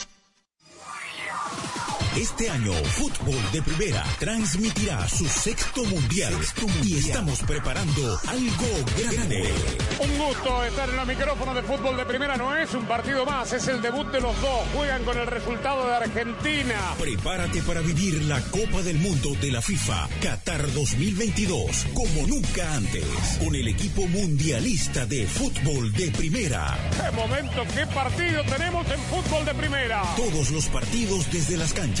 Este año, Fútbol de Primera transmitirá su sexto mundial, y estamos preparando algo grande. Un gusto estar en los micrófonos de fútbol de primera. No es un partido más, es el debut de los dos. Juegan con el resultado de Argentina. Prepárate para vivir la Copa del Mundo de la FIFA Qatar 2022 como nunca antes, con el equipo mundialista de fútbol de primera. ¡Qué momento, qué partido tenemos en fútbol de primera! Todos los partidos desde las canchas,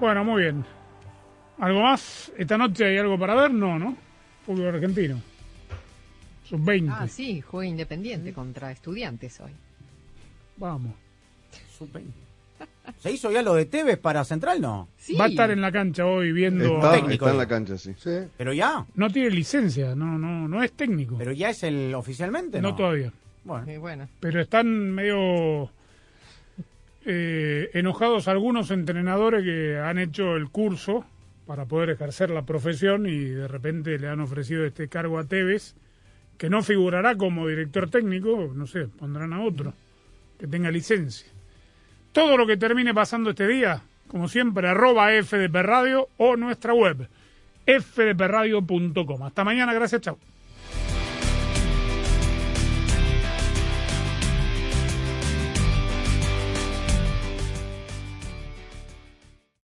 Bueno, muy bien. ¿Algo más? ¿Esta noche hay algo para ver? No, ¿no? Fútbol argentino. Sub-20. Ah, sí, juega Independiente contra Estudiantes hoy. Vamos. Sub-20. ¿Se hizo ya lo de Tevez para Central? No. Va a estar en la cancha hoy viendo... Está, técnico, está en la cancha, sí. Pero ya. No tiene licencia, no, no, no es técnico. Pero ya es el oficialmente. No, No, todavía. Bueno. Eh, bueno. Pero están medio eh, enojados algunos entrenadores que han hecho el curso para poder ejercer la profesión y de repente le han ofrecido este cargo a Tevez, que no figurará como director técnico, no sé, pondrán a otro que tenga licencia. Todo lo que termine pasando este día, como siempre, arroba FDP Radio o nuestra web, fdpradio.com. Hasta mañana, gracias, chao.